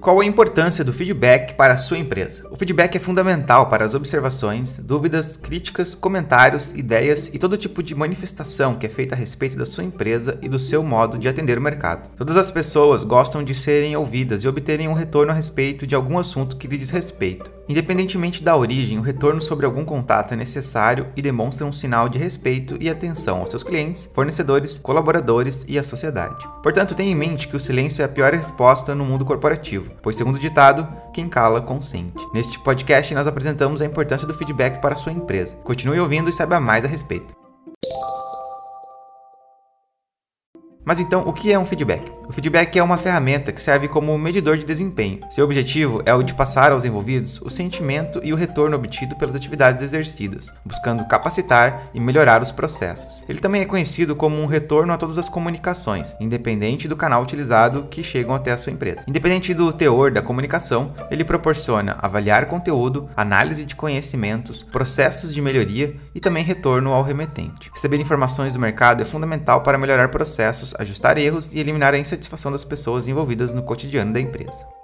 Qual a importância do feedback para a sua empresa? O feedback é fundamental para as observações, dúvidas, críticas, comentários, ideias e todo tipo de manifestação que é feita a respeito da sua empresa e do seu modo de atender o mercado. Todas as pessoas gostam de serem ouvidas e obterem um retorno a respeito de algum assunto que lhe diz respeito. Independentemente da origem, o retorno sobre algum contato é necessário e demonstra um sinal de respeito e atenção aos seus clientes, fornecedores, colaboradores e à sociedade. Portanto, tenha em mente que o silêncio é a pior resposta no mundo corporativo, pois, segundo o ditado, quem cala consente. Neste podcast, nós apresentamos a importância do feedback para a sua empresa. Continue ouvindo e saiba mais a respeito. Mas então, o que é um feedback? O feedback é uma ferramenta que serve como medidor de desempenho. Seu objetivo é o de passar aos envolvidos o sentimento e o retorno obtido pelas atividades exercidas, buscando capacitar e melhorar os processos. Ele também é conhecido como um retorno a todas as comunicações, independente do canal utilizado que chegam até a sua empresa. Independente do teor da comunicação, ele proporciona avaliar conteúdo, análise de conhecimentos, processos de melhoria e também retorno ao remetente. Receber informações do mercado é fundamental para melhorar processos, ajustar erros e eliminar a insatisfação satisfação das pessoas envolvidas no cotidiano da empresa.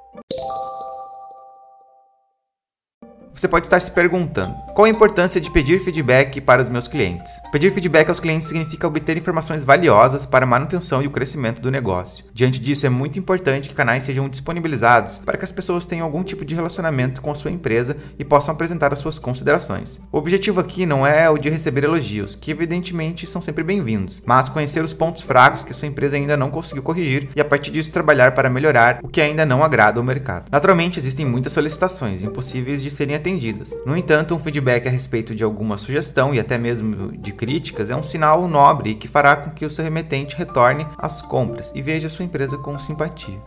Você pode estar se perguntando: qual a importância de pedir feedback para os meus clientes? Pedir feedback aos clientes significa obter informações valiosas para a manutenção e o crescimento do negócio. Diante disso, é muito importante que canais sejam disponibilizados para que as pessoas tenham algum tipo de relacionamento com a sua empresa e possam apresentar as suas considerações. O objetivo aqui não é o de receber elogios, que evidentemente são sempre bem-vindos, mas conhecer os pontos fracos que a sua empresa ainda não conseguiu corrigir e a partir disso trabalhar para melhorar o que ainda não agrada ao mercado. Naturalmente, existem muitas solicitações impossíveis de serem atendidas. No entanto, um feedback a respeito de alguma sugestão e até mesmo de críticas é um sinal nobre que fará com que o seu remetente retorne às compras e veja sua empresa com simpatia.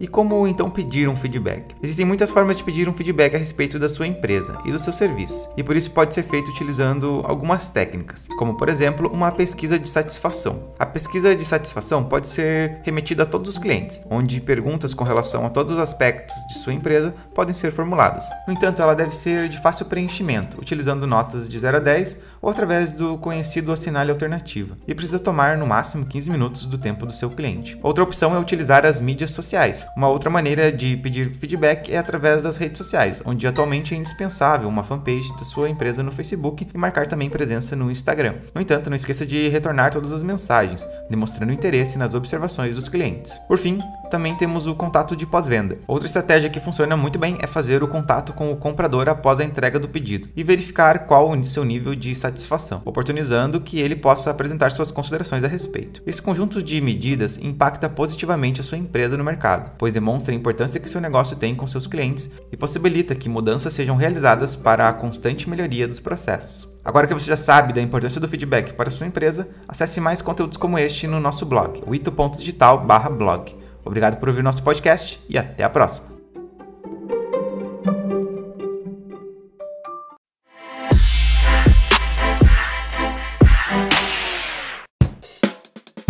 E como então pedir um feedback? Existem muitas formas de pedir um feedback a respeito da sua empresa e dos seus serviços, e por isso pode ser feito utilizando algumas técnicas, como por exemplo uma pesquisa de satisfação. A pesquisa de satisfação pode ser remetida a todos os clientes, onde perguntas com relação a todos os aspectos de sua empresa podem ser formuladas. No entanto, ela deve ser de fácil preenchimento, utilizando notas de 0 a 10 ou através do conhecido assinale alternativa, e precisa tomar no máximo 15 minutos do tempo do seu cliente. Outra opção é utilizar as mídias sociais, uma outra maneira de pedir feedback é através das redes sociais, onde atualmente é indispensável uma fanpage da sua empresa no Facebook e marcar também presença no Instagram. No entanto, não esqueça de retornar todas as mensagens, demonstrando interesse nas observações dos clientes. Por fim, também temos o contato de pós-venda. Outra estratégia que funciona muito bem é fazer o contato com o comprador após a entrega do pedido e verificar qual o seu nível de satisfação, oportunizando que ele possa apresentar suas considerações a respeito. Esse conjunto de medidas impacta positivamente a sua empresa no mercado, pois demonstra a importância que seu negócio tem com seus clientes e possibilita que mudanças sejam realizadas para a constante melhoria dos processos. Agora que você já sabe da importância do feedback para sua empresa, acesse mais conteúdos como este no nosso blog, o ito.digital/blog. Obrigado por ouvir nosso podcast e até a próxima.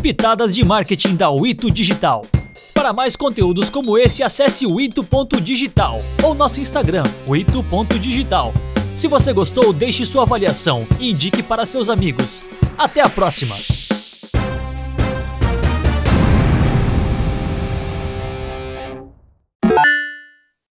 Pitadas de marketing da Wito Digital. Para mais conteúdos como esse, acesse o ito.digital ou nosso Instagram, o ito.digital. Se você gostou, deixe sua avaliação e indique para seus amigos. Até a próxima!